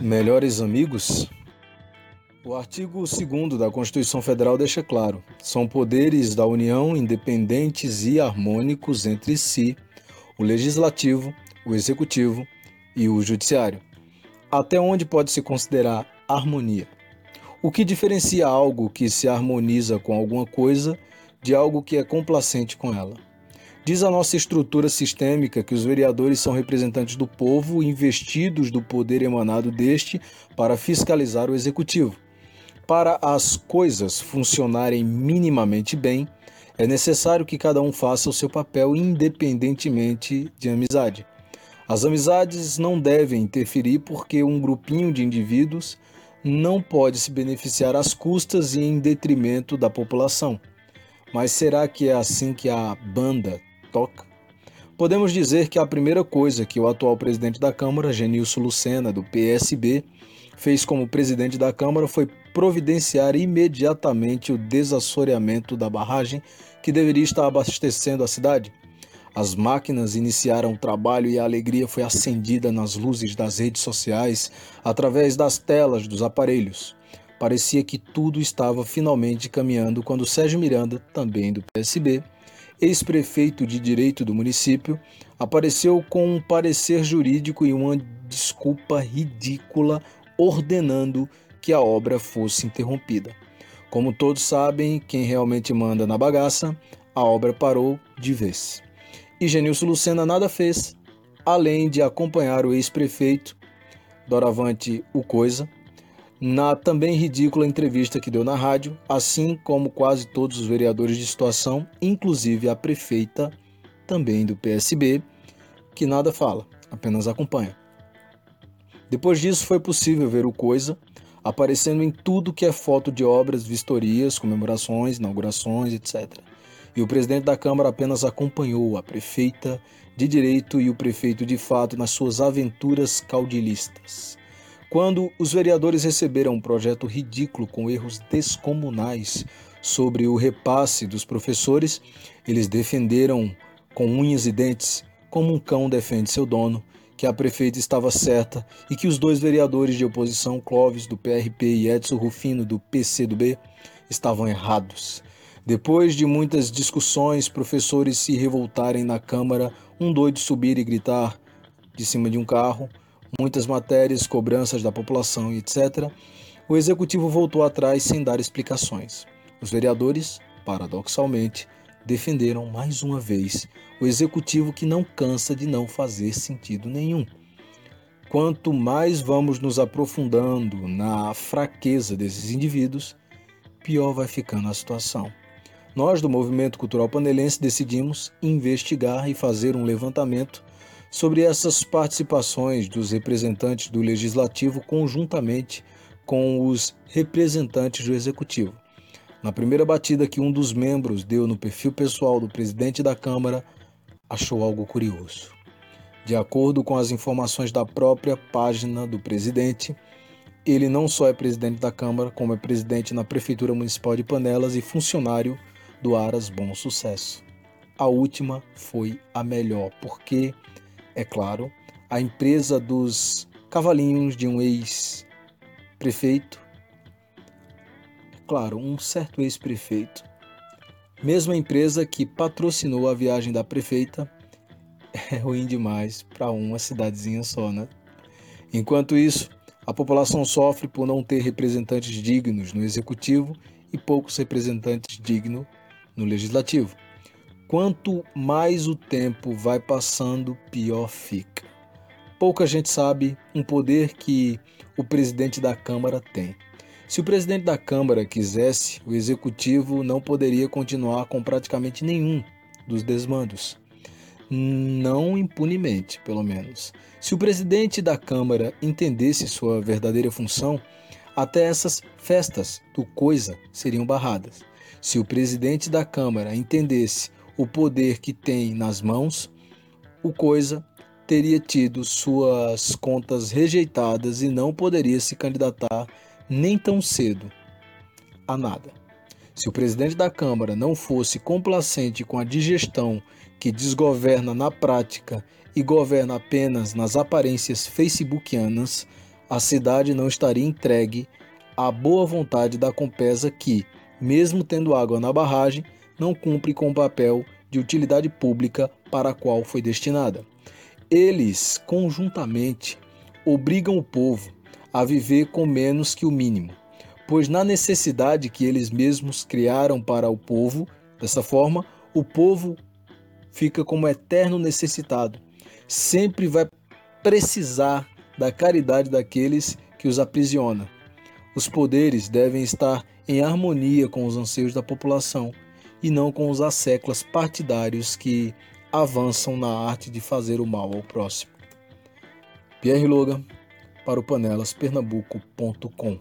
Melhores amigos? O artigo 2 da Constituição Federal deixa claro: são poderes da União independentes e harmônicos entre si, o legislativo, o executivo e o judiciário. Até onde pode se considerar harmonia? O que diferencia algo que se harmoniza com alguma coisa de algo que é complacente com ela? Diz a nossa estrutura sistêmica que os vereadores são representantes do povo, investidos do poder emanado deste para fiscalizar o executivo. Para as coisas funcionarem minimamente bem, é necessário que cada um faça o seu papel independentemente de amizade. As amizades não devem interferir porque um grupinho de indivíduos não pode se beneficiar às custas e em detrimento da população. Mas será que é assim que a banda toca. Podemos dizer que a primeira coisa que o atual presidente da Câmara, Genilson Lucena, do PSB, fez como presidente da Câmara foi providenciar imediatamente o desassoreamento da barragem que deveria estar abastecendo a cidade. As máquinas iniciaram o trabalho e a alegria foi acendida nas luzes das redes sociais através das telas dos aparelhos. Parecia que tudo estava finalmente caminhando quando Sérgio Miranda, também do PSB, ex-prefeito de direito do município, apareceu com um parecer jurídico e uma desculpa ridícula ordenando que a obra fosse interrompida. Como todos sabem, quem realmente manda na bagaça, a obra parou de vez. E Genilson Lucena nada fez, além de acompanhar o ex-prefeito, doravante o Coisa, na também ridícula entrevista que deu na rádio, assim como quase todos os vereadores de situação, inclusive a prefeita, também do PSB, que nada fala, apenas acompanha. Depois disso, foi possível ver o Coisa aparecendo em tudo que é foto de obras, vistorias, comemorações, inaugurações, etc. E o presidente da Câmara apenas acompanhou a prefeita de direito e o prefeito de fato nas suas aventuras caudilistas. Quando os vereadores receberam um projeto ridículo com erros descomunais sobre o repasse dos professores, eles defenderam com unhas e dentes, como um cão defende seu dono, que a prefeita estava certa e que os dois vereadores de oposição, Clóvis do PRP e Edson Rufino do PCdoB, estavam errados. Depois de muitas discussões, professores se revoltarem na Câmara, um doido subir e gritar de cima de um carro, muitas matérias, cobranças da população e etc., o executivo voltou atrás sem dar explicações. Os vereadores, paradoxalmente, defenderam mais uma vez o executivo que não cansa de não fazer sentido nenhum. Quanto mais vamos nos aprofundando na fraqueza desses indivíduos, pior vai ficando a situação. Nós, do Movimento Cultural Panelense, decidimos investigar e fazer um levantamento sobre essas participações dos representantes do Legislativo conjuntamente com os representantes do Executivo. Na primeira batida que um dos membros deu no perfil pessoal do presidente da Câmara, achou algo curioso. De acordo com as informações da própria página do presidente, ele não só é presidente da Câmara, como é presidente na Prefeitura Municipal de Panelas e funcionário do Aras Bom Sucesso. A última foi a melhor, porque é claro, a empresa dos cavalinhos de um ex-prefeito. É claro, um certo ex-prefeito. Mesma empresa que patrocinou a viagem da prefeita é ruim demais para uma cidadezinha só, né? Enquanto isso, a população sofre por não ter representantes dignos no executivo e poucos representantes dignos no legislativo. Quanto mais o tempo vai passando, pior fica. Pouca gente sabe um poder que o presidente da Câmara tem. Se o presidente da Câmara quisesse, o executivo não poderia continuar com praticamente nenhum dos desmandos. Não impunemente, pelo menos. Se o presidente da Câmara entendesse sua verdadeira função, até essas festas do coisa seriam barradas. Se o presidente da Câmara entendesse o poder que tem nas mãos, o coisa teria tido suas contas rejeitadas e não poderia se candidatar nem tão cedo a nada. Se o presidente da Câmara não fosse complacente com a digestão que desgoverna na prática e governa apenas nas aparências facebookianas, a cidade não estaria entregue à boa vontade da Compesa que, mesmo tendo água na barragem, não cumpre com o papel de utilidade pública para a qual foi destinada. Eles, conjuntamente, obrigam o povo a viver com menos que o mínimo, pois na necessidade que eles mesmos criaram para o povo, dessa forma, o povo fica como eterno necessitado, sempre vai precisar da caridade daqueles que os aprisiona. Os poderes devem estar em harmonia com os anseios da população e não com os asseclas partidários que avançam na arte de fazer o mal ao próximo. Pierre Logan, para o panelas pernambuco.com